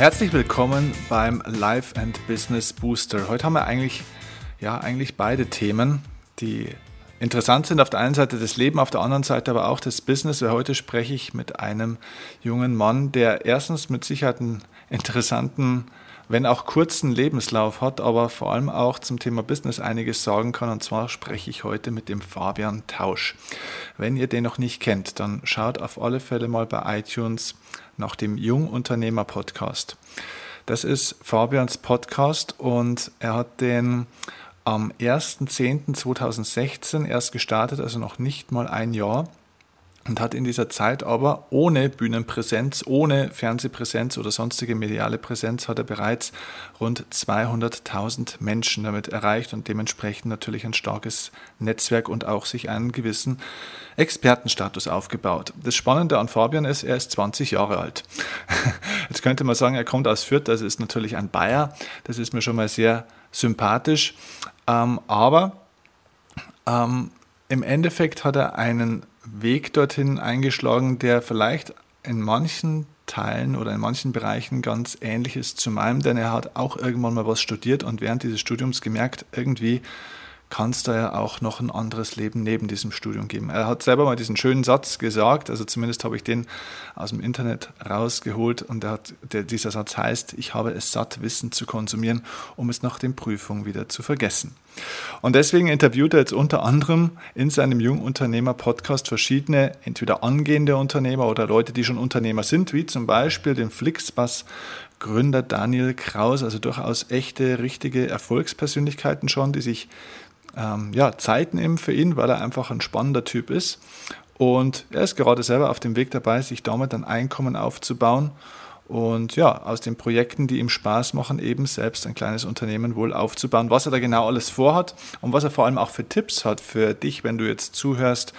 Herzlich willkommen beim Life and Business Booster. Heute haben wir eigentlich, ja, eigentlich beide Themen, die interessant sind. Auf der einen Seite das Leben, auf der anderen Seite aber auch das Business. Heute spreche ich mit einem jungen Mann, der erstens mit Sicherheit einen interessanten, wenn auch kurzen Lebenslauf hat, aber vor allem auch zum Thema Business einiges sagen kann. Und zwar spreche ich heute mit dem Fabian Tausch. Wenn ihr den noch nicht kennt, dann schaut auf alle Fälle mal bei iTunes nach dem Jungunternehmer Podcast. Das ist Fabians Podcast und er hat den am 1.10.2016 erst gestartet, also noch nicht mal ein Jahr und hat in dieser Zeit aber ohne Bühnenpräsenz, ohne Fernsehpräsenz oder sonstige mediale Präsenz hat er bereits rund 200.000 Menschen damit erreicht und dementsprechend natürlich ein starkes Netzwerk und auch sich einen gewissen Expertenstatus aufgebaut. Das Spannende an Fabian ist, er ist 20 Jahre alt. Jetzt könnte man sagen, er kommt aus Fürth, also ist natürlich ein Bayer. Das ist mir schon mal sehr sympathisch. Ähm, aber ähm, im Endeffekt hat er einen Weg dorthin eingeschlagen, der vielleicht in manchen Teilen oder in manchen Bereichen ganz ähnlich ist zu meinem, denn er hat auch irgendwann mal was studiert und während dieses Studiums gemerkt, irgendwie kann es da ja auch noch ein anderes Leben neben diesem Studium geben. Er hat selber mal diesen schönen Satz gesagt, also zumindest habe ich den aus dem Internet rausgeholt und hat, der, dieser Satz heißt, ich habe es satt, Wissen zu konsumieren, um es nach den Prüfungen wieder zu vergessen. Und deswegen interviewt er jetzt unter anderem in seinem Jungunternehmer-Podcast verschiedene, entweder angehende Unternehmer oder Leute, die schon Unternehmer sind, wie zum Beispiel den Flixbus Gründer Daniel Kraus, also durchaus echte, richtige Erfolgspersönlichkeiten schon, die sich ähm, ja, Zeit nehmen für ihn, weil er einfach ein spannender Typ ist. Und er ist gerade selber auf dem Weg dabei, sich damit ein Einkommen aufzubauen und ja, aus den Projekten, die ihm Spaß machen, eben selbst ein kleines Unternehmen wohl aufzubauen. Was er da genau alles vorhat und was er vor allem auch für Tipps hat für dich, wenn du jetzt zuhörst,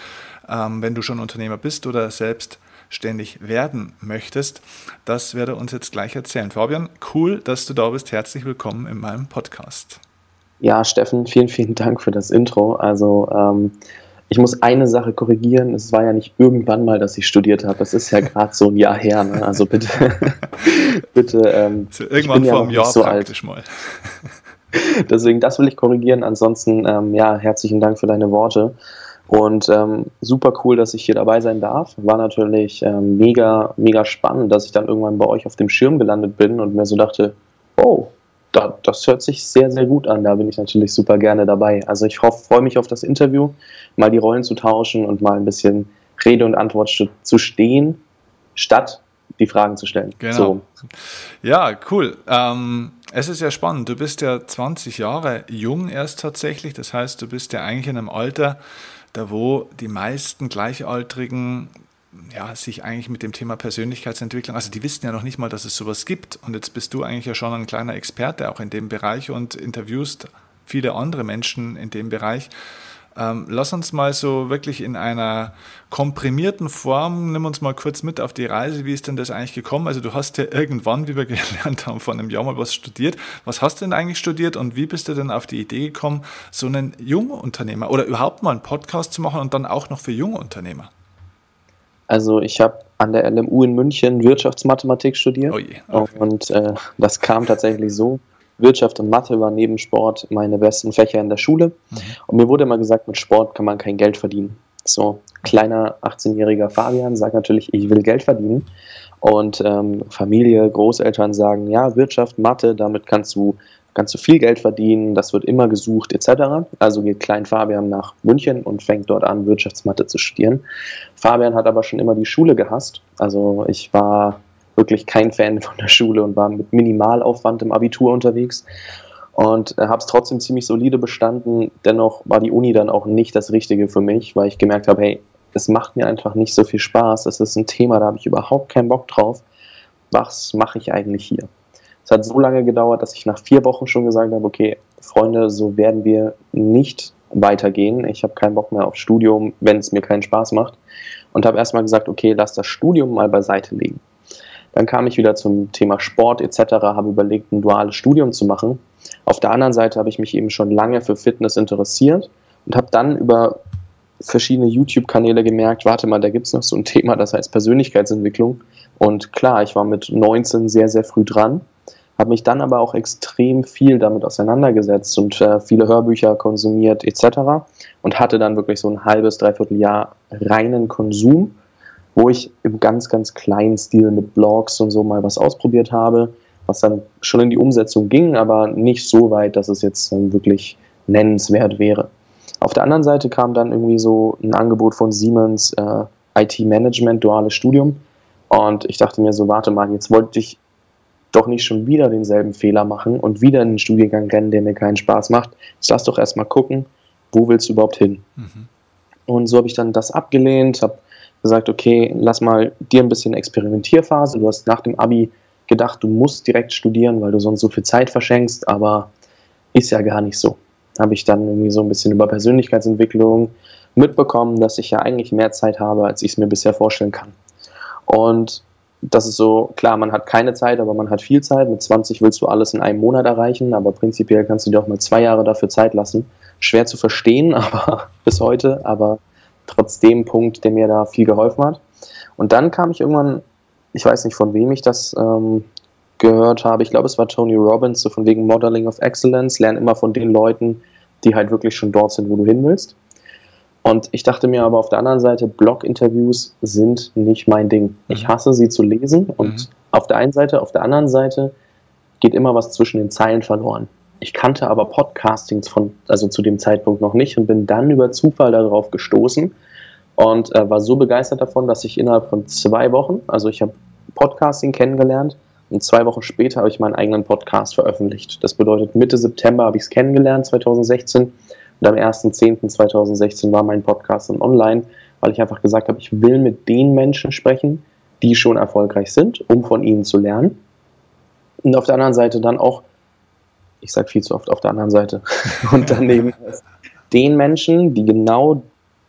ähm, wenn du schon Unternehmer bist oder selbst ständig werden möchtest, das werde er uns jetzt gleich erzählen. Fabian, cool, dass du da bist. Herzlich willkommen in meinem Podcast. Ja, Steffen, vielen, vielen Dank für das Intro. Also ähm, ich muss eine Sache korrigieren. Es war ja nicht irgendwann mal, dass ich studiert habe. Es ist ja gerade so ein Jahr her. Ne? Also bitte, bitte. Ähm, irgendwann vor einem Jahr so praktisch alt. mal. Deswegen, das will ich korrigieren. Ansonsten, ähm, ja, herzlichen Dank für deine Worte. Und ähm, super cool, dass ich hier dabei sein darf. War natürlich ähm, mega, mega spannend, dass ich dann irgendwann bei euch auf dem Schirm gelandet bin und mir so dachte, oh, da, das hört sich sehr, sehr gut an. Da bin ich natürlich super gerne dabei. Also ich freue mich auf das Interview, mal die Rollen zu tauschen und mal ein bisschen Rede und Antwort zu stehen, statt die Fragen zu stellen. Genau. So. Ja, cool. Ähm, es ist ja spannend. Du bist ja 20 Jahre jung erst tatsächlich. Das heißt, du bist ja eigentlich in einem Alter, da wo die meisten Gleichaltrigen ja, sich eigentlich mit dem Thema Persönlichkeitsentwicklung, also die wissen ja noch nicht mal, dass es sowas gibt. Und jetzt bist du eigentlich ja schon ein kleiner Experte auch in dem Bereich und interviewst viele andere Menschen in dem Bereich. Ähm, lass uns mal so wirklich in einer komprimierten Form, nimm uns mal kurz mit auf die Reise, wie ist denn das eigentlich gekommen? Also du hast ja irgendwann, wie wir gelernt haben, vor einem Jahr mal was studiert. Was hast du denn eigentlich studiert und wie bist du denn auf die Idee gekommen, so einen Jungunternehmer oder überhaupt mal einen Podcast zu machen und dann auch noch für junge Unternehmer? Also ich habe an der LMU in München Wirtschaftsmathematik studiert. Oh je, okay. Und äh, das kam tatsächlich so. Wirtschaft und Mathe waren neben Sport meine besten Fächer in der Schule. Mhm. Und mir wurde immer gesagt, mit Sport kann man kein Geld verdienen. So, kleiner 18-jähriger Fabian sagt natürlich, ich will Geld verdienen. Und ähm, Familie, Großeltern sagen, ja, Wirtschaft, Mathe, damit kannst du kannst du viel Geld verdienen, das wird immer gesucht etc. Also geht Klein Fabian nach München und fängt dort an, Wirtschaftsmathe zu studieren. Fabian hat aber schon immer die Schule gehasst. Also ich war wirklich kein Fan von der Schule und war mit Minimalaufwand im Abitur unterwegs und habe es trotzdem ziemlich solide bestanden. Dennoch war die Uni dann auch nicht das Richtige für mich, weil ich gemerkt habe, hey, es macht mir einfach nicht so viel Spaß. Es ist ein Thema, da habe ich überhaupt keinen Bock drauf. Was mache ich eigentlich hier? Es hat so lange gedauert, dass ich nach vier Wochen schon gesagt habe, okay, Freunde, so werden wir nicht weitergehen. Ich habe keinen Bock mehr auf Studium, wenn es mir keinen Spaß macht. Und habe erstmal gesagt, okay, lass das Studium mal beiseite legen. Dann kam ich wieder zum Thema Sport etc., habe überlegt, ein duales Studium zu machen. Auf der anderen Seite habe ich mich eben schon lange für Fitness interessiert und habe dann über verschiedene YouTube-Kanäle gemerkt, warte mal, da gibt es noch so ein Thema, das heißt Persönlichkeitsentwicklung Und klar, ich war mit 19 sehr, sehr früh dran, habe mich dann aber auch extrem viel damit auseinandergesetzt und äh, viele Hörbücher konsumiert etc. und hatte dann wirklich so ein halbes, dreiviertel Jahr reinen Konsum, wo ich im ganz, ganz kleinen Stil mit Blogs und so mal was ausprobiert habe, was dann schon in die Umsetzung ging, aber nicht so weit, dass es jetzt ähm, wirklich nennenswert wäre. Auf der anderen Seite kam dann irgendwie so ein Angebot von Siemens äh, IT-Management, duales Studium. Und ich dachte mir so, warte mal, jetzt wollte ich doch nicht schon wieder denselben Fehler machen und wieder in einen Studiengang rennen, der mir keinen Spaß macht. Jetzt lass doch erstmal gucken, wo willst du überhaupt hin? Mhm. Und so habe ich dann das abgelehnt, habe gesagt, okay, lass mal dir ein bisschen Experimentierphase. Du hast nach dem Abi gedacht, du musst direkt studieren, weil du sonst so viel Zeit verschenkst, aber ist ja gar nicht so. Habe ich dann irgendwie so ein bisschen über Persönlichkeitsentwicklung mitbekommen, dass ich ja eigentlich mehr Zeit habe, als ich es mir bisher vorstellen kann. Und das ist so, klar, man hat keine Zeit, aber man hat viel Zeit. Mit 20 willst du alles in einem Monat erreichen, aber prinzipiell kannst du dir auch mal zwei Jahre dafür Zeit lassen. Schwer zu verstehen, aber bis heute, aber trotzdem Punkt, der mir da viel geholfen hat. Und dann kam ich irgendwann, ich weiß nicht von wem ich das ähm, gehört habe, ich glaube es war Tony Robbins, so von wegen Modeling of Excellence, lern immer von den Leuten, die halt wirklich schon dort sind, wo du hin willst. Und ich dachte mir aber auf der anderen Seite, Blog-Interviews sind nicht mein Ding. Mhm. Ich hasse sie zu lesen und mhm. auf der einen Seite, auf der anderen Seite geht immer was zwischen den Zeilen verloren. Ich kannte aber Podcastings von, also zu dem Zeitpunkt noch nicht und bin dann über Zufall darauf gestoßen und äh, war so begeistert davon, dass ich innerhalb von zwei Wochen, also ich habe Podcasting kennengelernt und zwei Wochen später habe ich meinen eigenen Podcast veröffentlicht. Das bedeutet, Mitte September habe ich es kennengelernt, 2016 und am 1.10.2016 war mein Podcast dann online, weil ich einfach gesagt habe, ich will mit den Menschen sprechen, die schon erfolgreich sind, um von ihnen zu lernen. Und auf der anderen Seite dann auch, ich sage viel zu oft auf der anderen Seite, und daneben den Menschen, die genau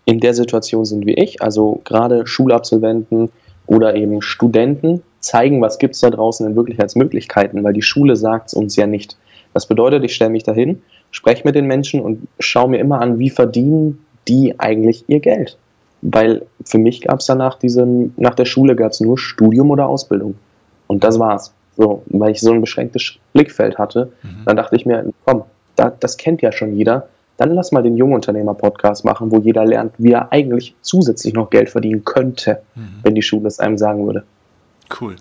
in der Situation sind wie ich, also gerade Schulabsolventen oder eben Studenten, zeigen, was gibt es da draußen in wirklich als Möglichkeiten, weil die Schule sagt es uns ja nicht. Das bedeutet, ich stelle mich dahin spreche mit den Menschen und schaue mir immer an, wie verdienen die eigentlich ihr Geld. Weil für mich gab es danach diese, nach der Schule gab es nur Studium oder Ausbildung. Und das war's. So, weil ich so ein beschränktes Blickfeld hatte, mhm. dann dachte ich mir, komm, da, das kennt ja schon jeder. Dann lass mal den Jungunternehmer-Podcast machen, wo jeder lernt, wie er eigentlich zusätzlich noch Geld verdienen könnte, mhm. wenn die Schule es einem sagen würde. Cool.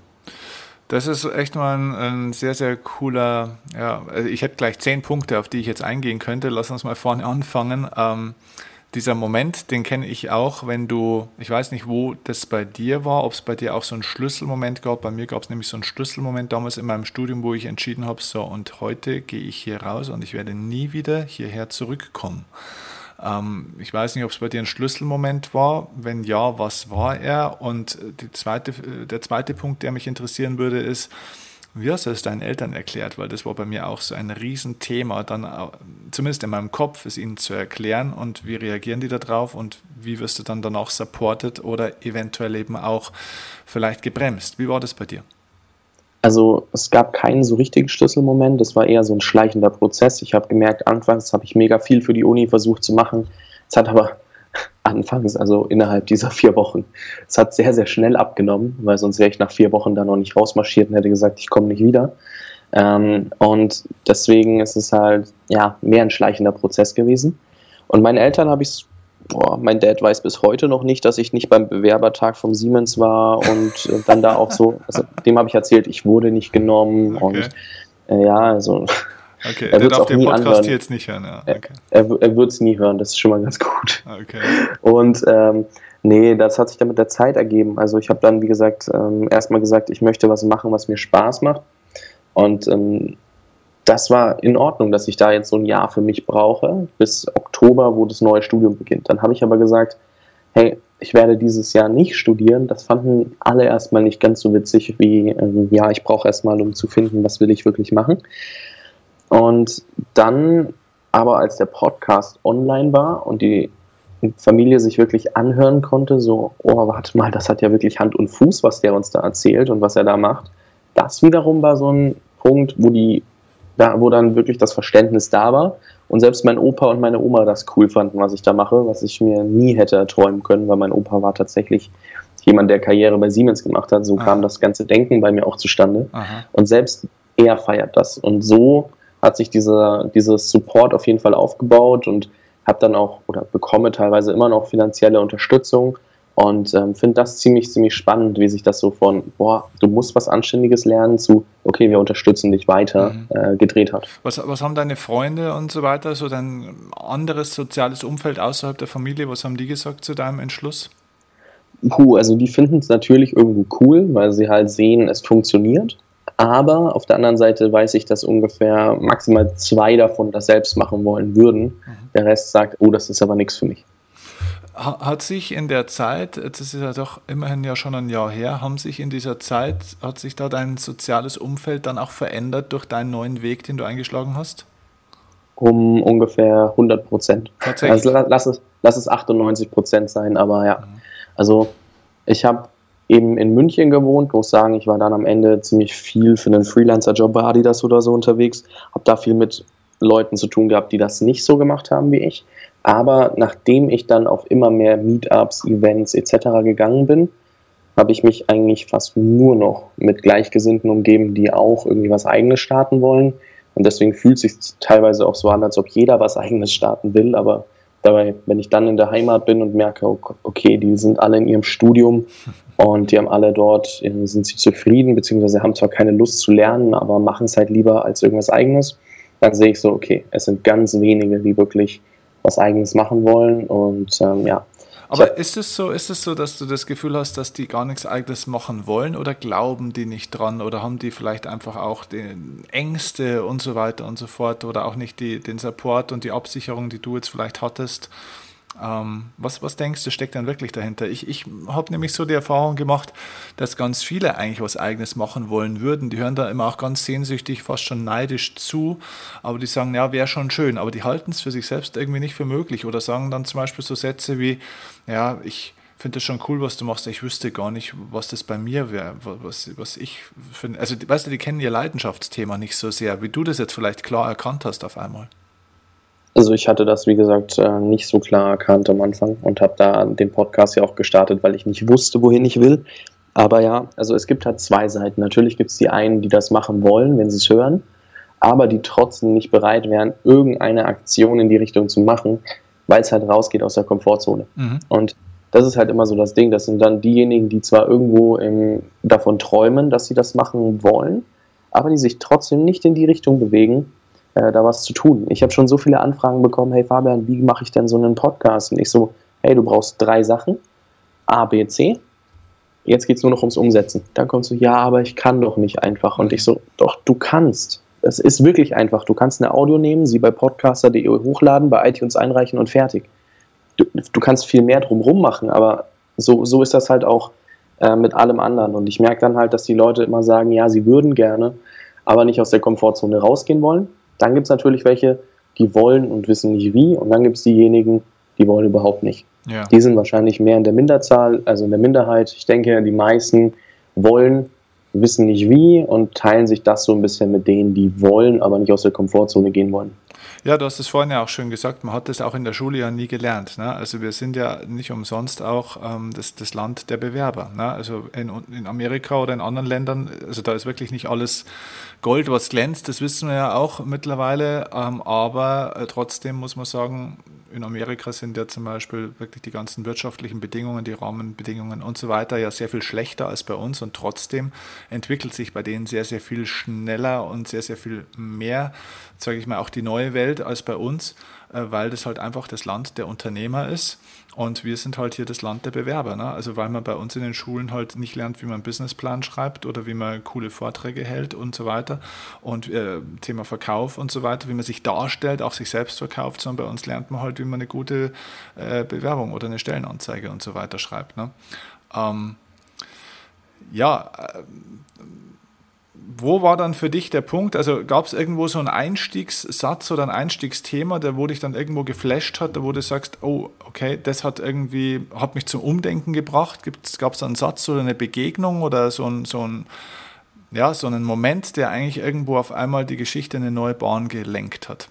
Das ist echt mal ein, ein, sehr, sehr cooler, ja, also ich hätte gleich zehn Punkte, auf die ich jetzt eingehen könnte. Lass uns mal vorne anfangen. Ähm, dieser Moment, den kenne ich auch, wenn du, ich weiß nicht, wo das bei dir war, ob es bei dir auch so einen Schlüsselmoment gab. Bei mir gab es nämlich so einen Schlüsselmoment damals in meinem Studium, wo ich entschieden habe, so und heute gehe ich hier raus und ich werde nie wieder hierher zurückkommen. Ähm, ich weiß nicht, ob es bei dir ein Schlüsselmoment war. Wenn ja, was war er? Und zweite, der zweite Punkt, der mich interessieren würde, ist, wie hast du es deinen Eltern erklärt? Weil das war bei mir auch so ein Riesenthema, dann zumindest in meinem Kopf, es ihnen zu erklären und wie reagieren die darauf und wie wirst du dann danach supported oder eventuell eben auch vielleicht gebremst? Wie war das bei dir? Also es gab keinen so richtigen Schlüsselmoment, es war eher so ein schleichender Prozess. Ich habe gemerkt, anfangs habe ich mega viel für die Uni versucht zu machen. Es hat aber anfangs, also innerhalb dieser vier Wochen, es hat sehr, sehr schnell abgenommen, weil sonst wäre ich nach vier Wochen da noch nicht rausmarschiert und hätte gesagt, ich komme nicht wieder. Ähm, und deswegen ist es halt ja mehr ein schleichender Prozess gewesen. Und meinen Eltern habe ich es boah, mein Dad weiß bis heute noch nicht, dass ich nicht beim Bewerbertag vom Siemens war und äh, dann da auch so, also dem habe ich erzählt, ich wurde nicht genommen okay. und äh, ja, also. Okay, er wird es auch den nie Podcast anhören. jetzt nicht hören, ja. Okay. Er, er, er wird es nie hören, das ist schon mal ganz gut. Okay. Und ähm, nee, das hat sich dann mit der Zeit ergeben. Also ich habe dann, wie gesagt, ähm, erstmal gesagt, ich möchte was machen, was mir Spaß macht. Und ähm, das war in Ordnung, dass ich da jetzt so ein Jahr für mich brauche, bis Oktober, wo das neue Studium beginnt. Dann habe ich aber gesagt, hey, ich werde dieses Jahr nicht studieren. Das fanden alle erstmal nicht ganz so witzig wie, äh, ja, ich brauche erstmal, um zu finden, was will ich wirklich machen. Und dann aber, als der Podcast online war und die Familie sich wirklich anhören konnte, so, oh, warte mal, das hat ja wirklich Hand und Fuß, was der uns da erzählt und was er da macht. Das wiederum war so ein Punkt, wo die da, wo dann wirklich das Verständnis da war. Und selbst mein Opa und meine Oma das cool fanden, was ich da mache, was ich mir nie hätte erträumen können, weil mein Opa war tatsächlich jemand, der Karriere bei Siemens gemacht hat. So Aha. kam das ganze Denken bei mir auch zustande. Aha. Und selbst er feiert das. Und so hat sich dieser, dieses Support auf jeden Fall aufgebaut und habe dann auch oder bekomme teilweise immer noch finanzielle Unterstützung und ähm, finde das ziemlich, ziemlich spannend, wie sich das so von, boah, du musst was Anständiges lernen, zu, okay, wir unterstützen dich weiter, mhm. äh, gedreht hat. Was, was haben deine Freunde und so weiter, so dein anderes soziales Umfeld außerhalb der Familie, was haben die gesagt zu deinem Entschluss? Puh, also die finden es natürlich irgendwo cool, weil sie halt sehen, es funktioniert. Aber auf der anderen Seite weiß ich, dass ungefähr maximal zwei davon das selbst machen wollen würden. Mhm. Der Rest sagt, oh, das ist aber nichts für mich. Hat sich in der Zeit, das ist ja doch immerhin ja schon ein Jahr her, haben sich in dieser Zeit, hat sich da dein soziales Umfeld dann auch verändert durch deinen neuen Weg, den du eingeschlagen hast? Um ungefähr 100 Prozent. Tatsächlich? Also lass es, lass es 98 Prozent sein, aber ja. Mhm. Also ich habe eben in München gewohnt, muss sagen, ich war dann am Ende ziemlich viel für einen Freelancer-Job bei Adidas oder so unterwegs, habe da viel mit Leuten zu tun gehabt, die das nicht so gemacht haben wie ich. Aber nachdem ich dann auf immer mehr Meetups, Events etc. gegangen bin, habe ich mich eigentlich fast nur noch mit Gleichgesinnten umgeben, die auch irgendwie was Eigenes starten wollen. Und deswegen fühlt es sich teilweise auch so an, als ob jeder was Eigenes starten will. Aber dabei, wenn ich dann in der Heimat bin und merke, okay, die sind alle in ihrem Studium und die haben alle dort, äh, sind sie zufrieden, beziehungsweise haben zwar keine Lust zu lernen, aber machen es halt lieber als irgendwas Eigenes, dann sehe ich so, okay, es sind ganz wenige, die wirklich was Eigenes machen wollen. Und ähm, ja. Aber ist es so, ist es so, dass du das Gefühl hast, dass die gar nichts Eigenes machen wollen oder glauben die nicht dran oder haben die vielleicht einfach auch die Ängste und so weiter und so fort oder auch nicht die, den Support und die Absicherung, die du jetzt vielleicht hattest? Ähm, was, was denkst du, steckt denn wirklich dahinter? Ich, ich habe nämlich so die Erfahrung gemacht, dass ganz viele eigentlich was Eigenes machen wollen würden. Die hören da immer auch ganz sehnsüchtig, fast schon neidisch zu, aber die sagen, ja, wäre schon schön, aber die halten es für sich selbst irgendwie nicht für möglich oder sagen dann zum Beispiel so Sätze wie, ja, ich finde es schon cool, was du machst, ich wüsste gar nicht, was das bei mir wäre, was, was ich finde. Also, weißt du, die kennen ihr Leidenschaftsthema nicht so sehr, wie du das jetzt vielleicht klar erkannt hast auf einmal. Also ich hatte das, wie gesagt, äh, nicht so klar erkannt am Anfang und habe da den Podcast ja auch gestartet, weil ich nicht wusste, wohin ich will. Aber ja, also es gibt halt zwei Seiten. Natürlich gibt es die einen, die das machen wollen, wenn sie es hören, aber die trotzdem nicht bereit wären, irgendeine Aktion in die Richtung zu machen, weil es halt rausgeht aus der Komfortzone. Mhm. Und das ist halt immer so das Ding. Das sind dann diejenigen, die zwar irgendwo im, davon träumen, dass sie das machen wollen, aber die sich trotzdem nicht in die Richtung bewegen, äh, da was zu tun. Ich habe schon so viele Anfragen bekommen, hey Fabian, wie mache ich denn so einen Podcast? Und ich so, hey, du brauchst drei Sachen, A, B, C. Jetzt geht es nur noch ums Umsetzen. Dann kommst du, ja, aber ich kann doch nicht einfach. Und ich so, doch, du kannst. Es ist wirklich einfach. Du kannst eine Audio nehmen, sie bei podcaster.de hochladen, bei iTunes einreichen und fertig. Du, du kannst viel mehr drumrum machen, aber so, so ist das halt auch äh, mit allem anderen. Und ich merke dann halt, dass die Leute immer sagen, ja, sie würden gerne, aber nicht aus der Komfortzone rausgehen wollen. Dann gibt es natürlich welche, die wollen und wissen nicht wie. Und dann gibt es diejenigen, die wollen überhaupt nicht. Ja. Die sind wahrscheinlich mehr in der Minderzahl, also in der Minderheit. Ich denke, die meisten wollen, wissen nicht wie und teilen sich das so ein bisschen mit denen, die wollen, aber nicht aus der Komfortzone gehen wollen. Ja, du hast es vorhin ja auch schön gesagt, man hat das auch in der Schule ja nie gelernt. Ne? Also wir sind ja nicht umsonst auch ähm, das, das Land der Bewerber. Ne? Also in, in Amerika oder in anderen Ländern, also da ist wirklich nicht alles Gold, was glänzt, das wissen wir ja auch mittlerweile, ähm, aber äh, trotzdem muss man sagen, in Amerika sind ja zum Beispiel wirklich die ganzen wirtschaftlichen Bedingungen, die Rahmenbedingungen und so weiter ja sehr viel schlechter als bei uns und trotzdem entwickelt sich bei denen sehr, sehr viel schneller und sehr, sehr viel mehr, sage ich mal, auch die neue Welt als bei uns, äh, weil das halt einfach das Land der Unternehmer ist und wir sind halt hier das Land der Bewerber. Ne? Also weil man bei uns in den Schulen halt nicht lernt, wie man einen Businessplan schreibt oder wie man coole Vorträge hält und so weiter. Und äh, Thema Verkauf und so weiter, wie man sich darstellt, auch sich selbst verkauft, sondern bei uns lernt man halt, wie man eine gute äh, Bewerbung oder eine Stellenanzeige und so weiter schreibt. Ne? Ähm, ja, äh, wo war dann für dich der Punkt? Also gab es irgendwo so einen Einstiegssatz oder ein Einstiegsthema, der wo dich dann irgendwo geflasht hat, wo du sagst, oh, okay, das hat irgendwie, hat mich zum Umdenken gebracht. Gab es einen Satz oder eine Begegnung oder so ein, so ein, ja, so einen Moment, der eigentlich irgendwo auf einmal die Geschichte in eine neue Bahn gelenkt hat?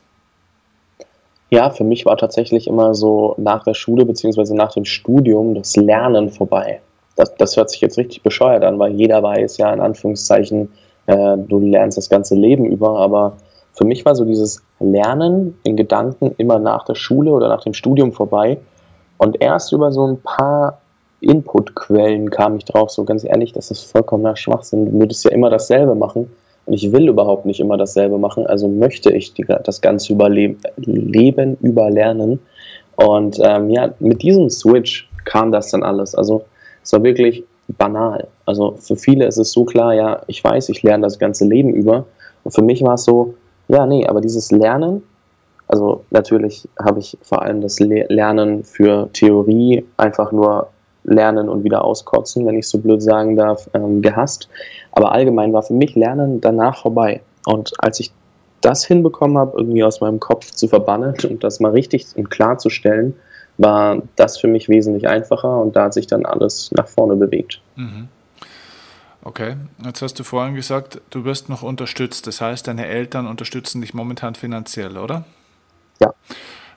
Ja, für mich war tatsächlich immer so nach der Schule bzw. nach dem Studium das Lernen vorbei. das, das hört sich jetzt richtig bescheuert an, weil jeder weiß ja in Anführungszeichen, äh, du lernst das ganze Leben über, aber für mich war so dieses Lernen in Gedanken immer nach der Schule oder nach dem Studium vorbei und erst über so ein paar Inputquellen kam ich drauf, so ganz ehrlich, das ist vollkommener Schwachsinn. Du würdest ja immer dasselbe machen und ich will überhaupt nicht immer dasselbe machen, also möchte ich die, das ganze Überleben, Leben überlernen. Und ähm, ja, mit diesem Switch kam das dann alles. Also es war wirklich banal. Also für viele ist es so klar, ja, ich weiß, ich lerne das ganze Leben über. Und für mich war es so, ja, nee, aber dieses Lernen, also natürlich habe ich vor allem das Lernen für Theorie einfach nur lernen und wieder auskotzen, wenn ich so blöd sagen darf, ähm, gehasst. Aber allgemein war für mich Lernen danach vorbei. Und als ich das hinbekommen habe, irgendwie aus meinem Kopf zu verbannen und das mal richtig und klar zu stellen, war das für mich wesentlich einfacher und da hat sich dann alles nach vorne bewegt. Mhm. Okay, jetzt hast du vorhin gesagt, du wirst noch unterstützt. Das heißt, deine Eltern unterstützen dich momentan finanziell, oder? Ja.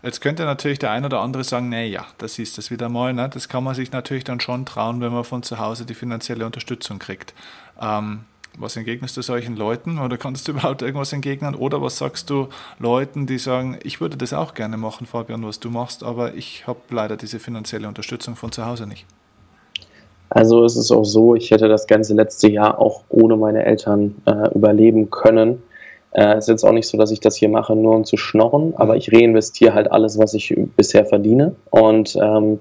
Jetzt könnte natürlich der ein oder andere sagen, nee, ja, das ist das wieder mal. Ne? Das kann man sich natürlich dann schon trauen, wenn man von zu Hause die finanzielle Unterstützung kriegt. Ähm, was entgegnest du solchen Leuten oder kannst du überhaupt irgendwas entgegnen? Oder was sagst du Leuten, die sagen, ich würde das auch gerne machen, Fabian, was du machst, aber ich habe leider diese finanzielle Unterstützung von zu Hause nicht? Also es ist auch so, ich hätte das ganze letzte Jahr auch ohne meine Eltern äh, überleben können. Äh, es ist jetzt auch nicht so, dass ich das hier mache, nur um zu schnorren, aber ich reinvestiere halt alles, was ich bisher verdiene. Und ähm,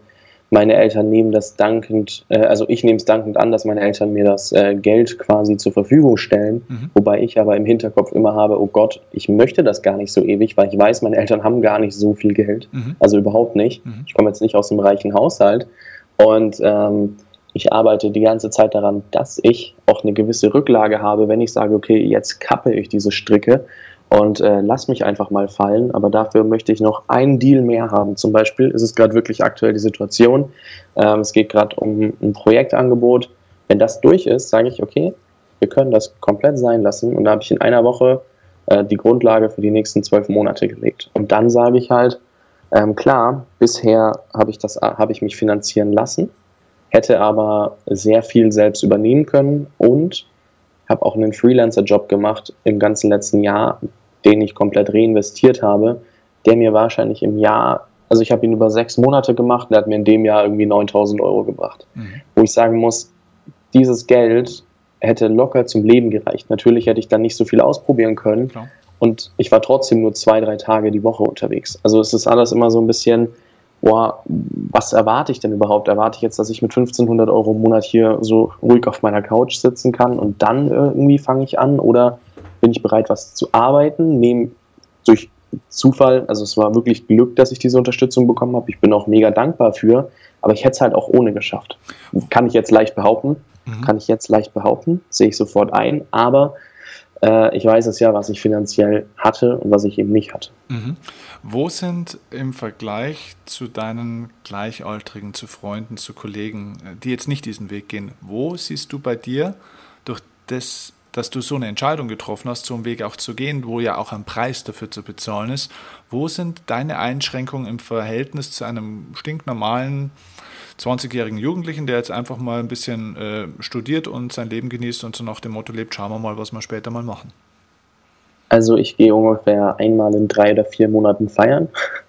meine Eltern nehmen das dankend, äh, also ich nehme es dankend an, dass meine Eltern mir das äh, Geld quasi zur Verfügung stellen, mhm. wobei ich aber im Hinterkopf immer habe, oh Gott, ich möchte das gar nicht so ewig, weil ich weiß, meine Eltern haben gar nicht so viel Geld, mhm. also überhaupt nicht. Mhm. Ich komme jetzt nicht aus einem reichen Haushalt und ähm, ich arbeite die ganze Zeit daran, dass ich auch eine gewisse Rücklage habe, wenn ich sage, okay, jetzt kappe ich diese Stricke und äh, lass mich einfach mal fallen. Aber dafür möchte ich noch einen Deal mehr haben. Zum Beispiel ist es gerade wirklich aktuell die Situation. Ähm, es geht gerade um ein Projektangebot. Wenn das durch ist, sage ich, okay, wir können das komplett sein lassen. Und da habe ich in einer Woche äh, die Grundlage für die nächsten zwölf Monate gelegt. Und dann sage ich halt, ähm, klar, bisher habe ich, habe ich mich finanzieren lassen, hätte aber sehr viel selbst übernehmen können und habe auch einen Freelancer-Job gemacht im ganzen letzten Jahr, den ich komplett reinvestiert habe, der mir wahrscheinlich im Jahr, also ich habe ihn über sechs Monate gemacht, der hat mir in dem Jahr irgendwie 9000 Euro gebracht. Mhm. Wo ich sagen muss, dieses Geld hätte locker zum Leben gereicht. Natürlich hätte ich dann nicht so viel ausprobieren können. Klar. Und ich war trotzdem nur zwei, drei Tage die Woche unterwegs. Also es ist alles immer so ein bisschen, boah, was erwarte ich denn überhaupt? Erwarte ich jetzt, dass ich mit 1500 Euro im Monat hier so ruhig auf meiner Couch sitzen kann und dann irgendwie fange ich an? Oder bin ich bereit, was zu arbeiten, nehme durch Zufall, also es war wirklich Glück, dass ich diese Unterstützung bekommen habe. Ich bin auch mega dankbar für, aber ich hätte es halt auch ohne geschafft. Kann ich jetzt leicht behaupten, mhm. kann ich jetzt leicht behaupten, sehe ich sofort ein, aber äh, ich weiß es ja, was ich finanziell hatte und was ich eben nicht hatte. Mhm. Wo sind im Vergleich zu deinen Gleichaltrigen, zu Freunden, zu Kollegen, äh, die jetzt nicht diesen Weg gehen, wo siehst du bei dir durch das dass du so eine Entscheidung getroffen hast, so einen Weg auch zu gehen, wo ja auch ein Preis dafür zu bezahlen ist. Wo sind deine Einschränkungen im Verhältnis zu einem stinknormalen 20-jährigen Jugendlichen, der jetzt einfach mal ein bisschen äh, studiert und sein Leben genießt und so nach dem Motto lebt, schauen wir mal, was wir später mal machen? Also ich gehe ungefähr einmal in drei oder vier Monaten feiern.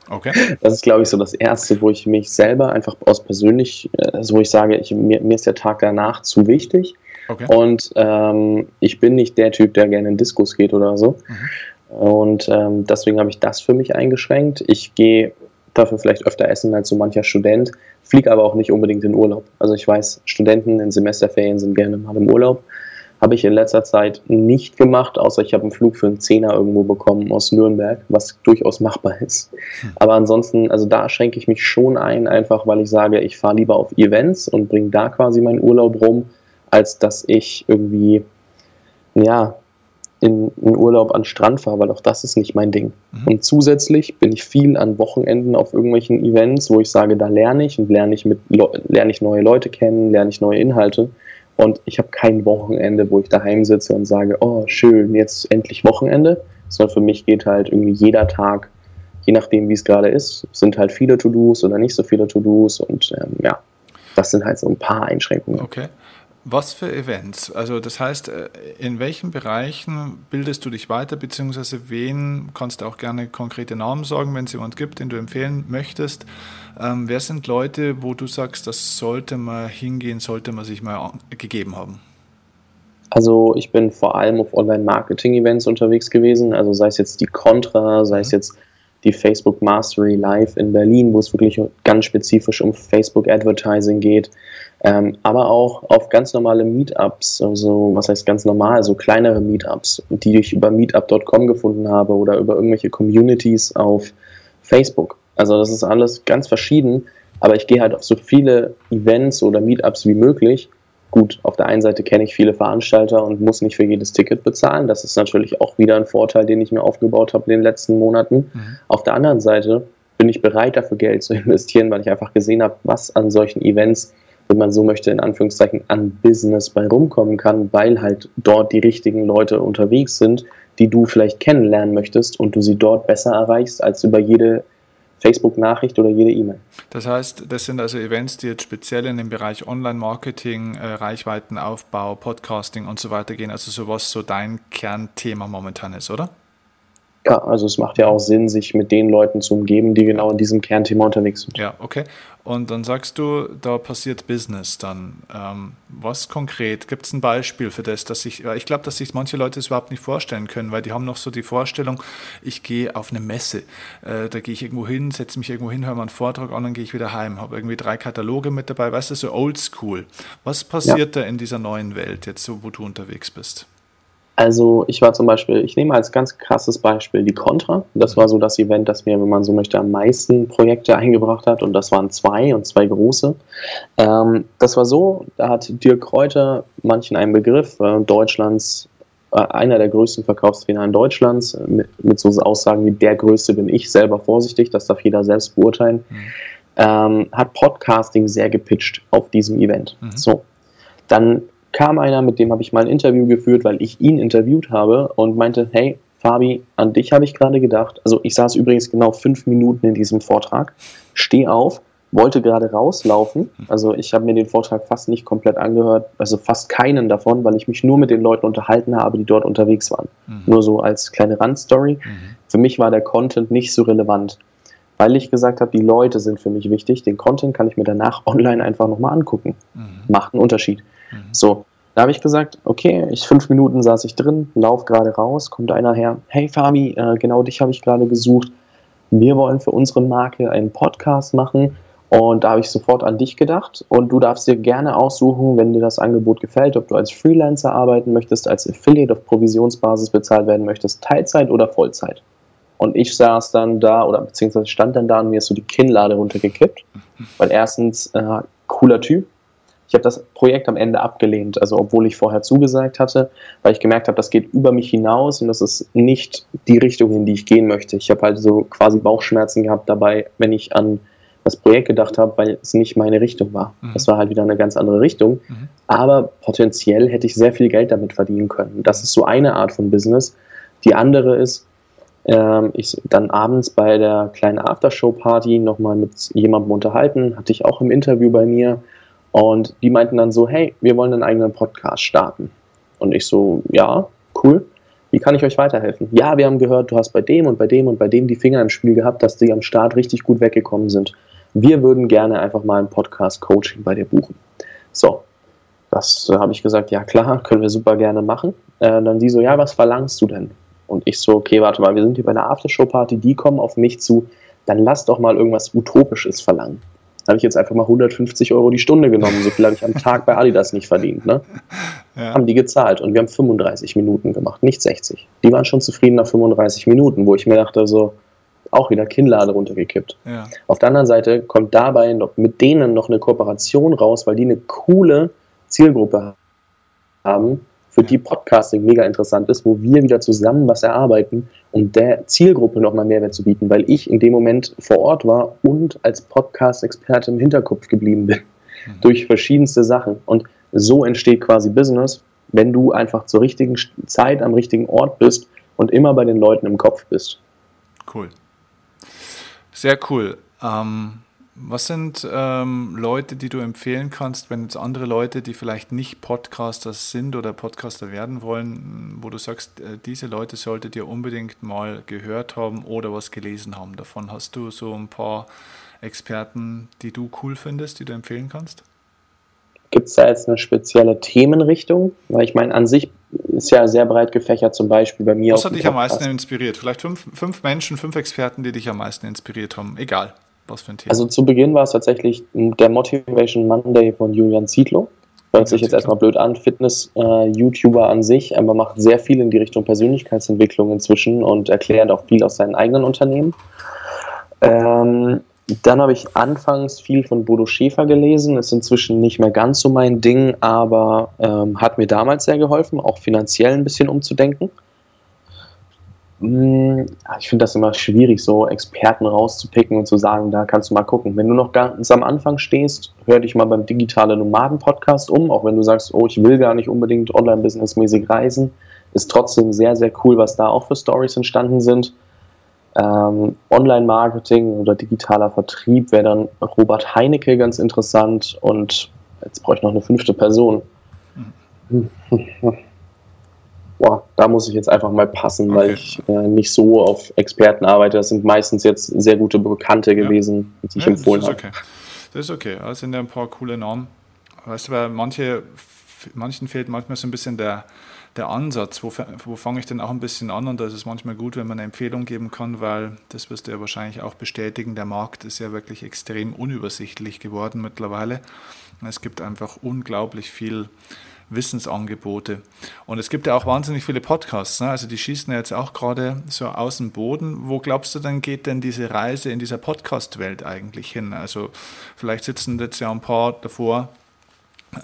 Okay. Das ist, glaube ich, so das Erste, wo ich mich selber einfach aus persönlich, also wo ich sage, ich, mir, mir ist der Tag danach zu wichtig. Okay. Und ähm, ich bin nicht der Typ, der gerne in Diskos geht oder so. Mhm. Und ähm, deswegen habe ich das für mich eingeschränkt. Ich gehe dafür vielleicht öfter essen als so mancher Student, fliege aber auch nicht unbedingt in Urlaub. Also ich weiß, Studenten in Semesterferien sind gerne mal im Urlaub. Habe ich in letzter Zeit nicht gemacht, außer ich habe einen Flug für einen Zehner irgendwo bekommen aus Nürnberg, was durchaus machbar ist. Hm. Aber ansonsten, also da schränke ich mich schon ein, einfach weil ich sage, ich fahre lieber auf Events und bringe da quasi meinen Urlaub rum, als dass ich irgendwie, ja, in, in Urlaub an Strand fahre, weil auch das ist nicht mein Ding. Mhm. Und zusätzlich bin ich viel an Wochenenden auf irgendwelchen Events, wo ich sage, da lerne ich und lerne ich mit lerne ich neue Leute kennen, lerne ich neue Inhalte. Und ich habe kein Wochenende, wo ich daheim sitze und sage, oh schön, jetzt endlich Wochenende. Sondern für mich geht halt irgendwie jeder Tag, je nachdem wie es gerade ist, sind halt viele To-Dos oder nicht so viele To-Dos und ähm, ja, das sind halt so ein paar Einschränkungen. Okay. Was für Events? Also das heißt, äh, in welchen Bereichen bildest du dich weiter, beziehungsweise wen kannst du auch gerne konkrete Namen sagen, wenn es jemand gibt, den du empfehlen möchtest? Ähm, wer sind Leute, wo du sagst, das sollte man hingehen, sollte man sich mal gegeben haben? Also ich bin vor allem auf Online-Marketing-Events unterwegs gewesen, also sei es jetzt die Contra, sei es mhm. jetzt die Facebook Mastery Live in Berlin, wo es wirklich ganz spezifisch um Facebook Advertising geht, ähm, aber auch auf ganz normale Meetups, also was heißt ganz normal, so kleinere Meetups, die ich über meetup.com gefunden habe oder über irgendwelche Communities auf Facebook. Also das ist alles ganz verschieden, aber ich gehe halt auf so viele Events oder Meetups wie möglich Gut, auf der einen Seite kenne ich viele Veranstalter und muss nicht für jedes Ticket bezahlen. Das ist natürlich auch wieder ein Vorteil, den ich mir aufgebaut habe in den letzten Monaten. Mhm. Auf der anderen Seite bin ich bereit, dafür Geld zu investieren, weil ich einfach gesehen habe, was an solchen Events, wenn man so möchte, in Anführungszeichen an Business bei rumkommen kann, weil halt dort die richtigen Leute unterwegs sind, die du vielleicht kennenlernen möchtest und du sie dort besser erreichst als über jede Facebook-Nachricht oder jede E-Mail. Das heißt, das sind also Events, die jetzt speziell in den Bereich Online-Marketing, äh, Reichweitenaufbau, Podcasting und so weiter gehen. Also sowas so dein Kernthema momentan ist, oder? Ja, also es macht ja auch Sinn, sich mit den Leuten zu umgeben, die genau in diesem Kernthema unterwegs sind. Ja, okay. Und dann sagst du, da passiert Business dann. Ähm, was konkret? Gibt es ein Beispiel für das, dass ich, ich glaube, dass sich manche Leute das überhaupt nicht vorstellen können, weil die haben noch so die Vorstellung, ich gehe auf eine Messe, äh, da gehe ich irgendwo hin, setze mich irgendwo hin, höre mal einen Vortrag an, dann gehe ich wieder heim, habe irgendwie drei Kataloge mit dabei, weißt du, so oldschool. Was passiert ja. da in dieser neuen Welt jetzt, so, wo du unterwegs bist? Also ich war zum Beispiel, ich nehme als ganz krasses Beispiel die Contra. Das war so das Event, das mir, wenn man so möchte, am meisten Projekte eingebracht hat. Und das waren zwei und zwei große. Ähm, das war so, da hat Dirk Kräuter manchen einen Begriff, äh, Deutschlands, äh, einer der größten Verkaufstrainer in Deutschlands, äh, mit, mit, so Aussagen wie der größte bin ich, selber vorsichtig, das darf jeder selbst beurteilen, mhm. ähm, hat Podcasting sehr gepitcht auf diesem Event. Mhm. So. Dann kam einer, mit dem habe ich mal ein Interview geführt, weil ich ihn interviewt habe und meinte, hey, Fabi, an dich habe ich gerade gedacht. Also ich saß übrigens genau fünf Minuten in diesem Vortrag, steh auf, wollte gerade rauslaufen. Also ich habe mir den Vortrag fast nicht komplett angehört, also fast keinen davon, weil ich mich nur mit den Leuten unterhalten habe, die dort unterwegs waren. Mhm. Nur so als kleine Randstory. Mhm. Für mich war der Content nicht so relevant, weil ich gesagt habe, die Leute sind für mich wichtig. Den Content kann ich mir danach online einfach nochmal angucken. Mhm. Macht einen Unterschied. Mhm. So, da habe ich gesagt, okay, ich fünf Minuten saß ich drin, lauf gerade raus, kommt einer her, hey Fabi, äh, genau dich habe ich gerade gesucht. Wir wollen für unsere Marke einen Podcast machen und da habe ich sofort an dich gedacht und du darfst dir gerne aussuchen, wenn dir das Angebot gefällt, ob du als Freelancer arbeiten möchtest, als Affiliate auf Provisionsbasis bezahlt werden möchtest, Teilzeit oder Vollzeit. Und ich saß dann da oder beziehungsweise stand dann da und mir ist so die Kinnlade runtergekippt, weil erstens äh, cooler Typ, ich habe das Projekt am Ende abgelehnt, also obwohl ich vorher zugesagt hatte, weil ich gemerkt habe, das geht über mich hinaus und das ist nicht die Richtung, in die ich gehen möchte. Ich habe halt so quasi Bauchschmerzen gehabt dabei, wenn ich an das Projekt gedacht habe, weil es nicht meine Richtung war. Mhm. Das war halt wieder eine ganz andere Richtung. Mhm. Aber potenziell hätte ich sehr viel Geld damit verdienen können. Das ist so eine Art von Business. Die andere ist, ähm, ich dann abends bei der kleinen Aftershow-Party nochmal mit jemandem unterhalten, hatte ich auch im Interview bei mir. Und die meinten dann so, hey, wir wollen einen eigenen Podcast starten. Und ich so, ja, cool. Wie kann ich euch weiterhelfen? Ja, wir haben gehört, du hast bei dem und bei dem und bei dem die Finger im Spiel gehabt, dass die am Start richtig gut weggekommen sind. Wir würden gerne einfach mal ein Podcast-Coaching bei dir buchen. So, das äh, habe ich gesagt, ja klar, können wir super gerne machen. Äh, dann die so, ja, was verlangst du denn? Und ich so, okay, warte mal, wir sind hier bei einer Aftershow-Party, die kommen auf mich zu, dann lass doch mal irgendwas Utopisches verlangen habe ich jetzt einfach mal 150 Euro die Stunde genommen. So viel habe ich am Tag bei Adidas nicht verdient. Ne? Ja. Haben die gezahlt und wir haben 35 Minuten gemacht, nicht 60. Die waren schon zufrieden nach 35 Minuten, wo ich mir dachte, so auch wieder Kinnlade runtergekippt. Ja. Auf der anderen Seite kommt dabei noch mit denen noch eine Kooperation raus, weil die eine coole Zielgruppe haben, für die Podcasting mega interessant ist, wo wir wieder zusammen was erarbeiten, um der Zielgruppe nochmal Mehrwert zu bieten, weil ich in dem Moment vor Ort war und als Podcast-Experte im Hinterkopf geblieben bin. Mhm. Durch verschiedenste Sachen. Und so entsteht quasi Business, wenn du einfach zur richtigen Zeit am richtigen Ort bist und immer bei den Leuten im Kopf bist. Cool. Sehr cool. Ähm, Was sind ähm, Leute, die du empfehlen kannst, wenn jetzt andere Leute, die vielleicht nicht Podcaster sind oder Podcaster werden wollen, wo du sagst, äh, diese Leute solltet ihr unbedingt mal gehört haben oder was gelesen haben davon? Hast du so ein paar Experten, die du cool findest, die du empfehlen kannst? Gibt es da jetzt eine spezielle Themenrichtung? Weil ich meine, an sich ist ja sehr breit gefächert, zum Beispiel bei mir. Was hat dich am meisten inspiriert? Vielleicht fünf, fünf Menschen, fünf Experten, die dich am meisten inspiriert haben. Egal. Was für ein Thema? Also zu Beginn war es tatsächlich der Motivation Monday von Julian Zietlow. Hört sich jetzt erstmal blöd an, Fitness-YouTuber äh, an sich, aber macht sehr viel in die Richtung Persönlichkeitsentwicklung inzwischen und erklärt auch viel aus seinen eigenen Unternehmen. Ähm, dann habe ich anfangs viel von Bodo Schäfer gelesen, ist inzwischen nicht mehr ganz so mein Ding, aber ähm, hat mir damals sehr geholfen, auch finanziell ein bisschen umzudenken. Hm, ich finde das immer schwierig, so Experten rauszupicken und zu sagen, da kannst du mal gucken. Wenn du noch ganz am Anfang stehst, hör dich mal beim Digitale Nomaden Podcast um, auch wenn du sagst, oh, ich will gar nicht unbedingt online-businessmäßig reisen. Ist trotzdem sehr, sehr cool, was da auch für Stories entstanden sind. Ähm, Online-Marketing oder digitaler Vertrieb wäre dann Robert Heinecke ganz interessant und jetzt brauche ich noch eine fünfte Person. Hm. boah, da muss ich jetzt einfach mal passen, okay. weil ich äh, nicht so auf Experten arbeite. Das sind meistens jetzt sehr gute Bekannte gewesen, ja. die ich ja, empfohlen habe. Okay. Das ist okay. Das sind ja ein paar coole Namen. Weißt du, weil manche, manchen fehlt manchmal so ein bisschen der, der Ansatz, wo, wo fange ich denn auch ein bisschen an? Und da ist es manchmal gut, wenn man eine Empfehlung geben kann, weil das wirst du ja wahrscheinlich auch bestätigen. Der Markt ist ja wirklich extrem unübersichtlich geworden mittlerweile. Es gibt einfach unglaublich viel Wissensangebote. Und es gibt ja auch wahnsinnig viele Podcasts. Ne? Also die schießen ja jetzt auch gerade so aus dem Boden. Wo glaubst du denn, geht denn diese Reise in dieser Podcast-Welt eigentlich hin? Also vielleicht sitzen jetzt ja ein paar davor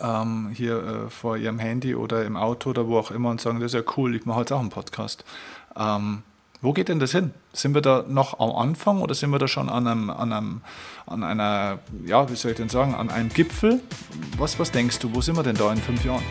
ähm, hier äh, vor ihrem Handy oder im Auto oder wo auch immer und sagen, das ist ja cool, ich mache jetzt auch einen Podcast. Ähm, wo geht denn das hin? Sind wir da noch am Anfang oder sind wir da schon an einem, an einem, an einer, ja, wie soll ich denn sagen, an einem Gipfel? Was, was denkst du, wo sind wir denn da in fünf Jahren?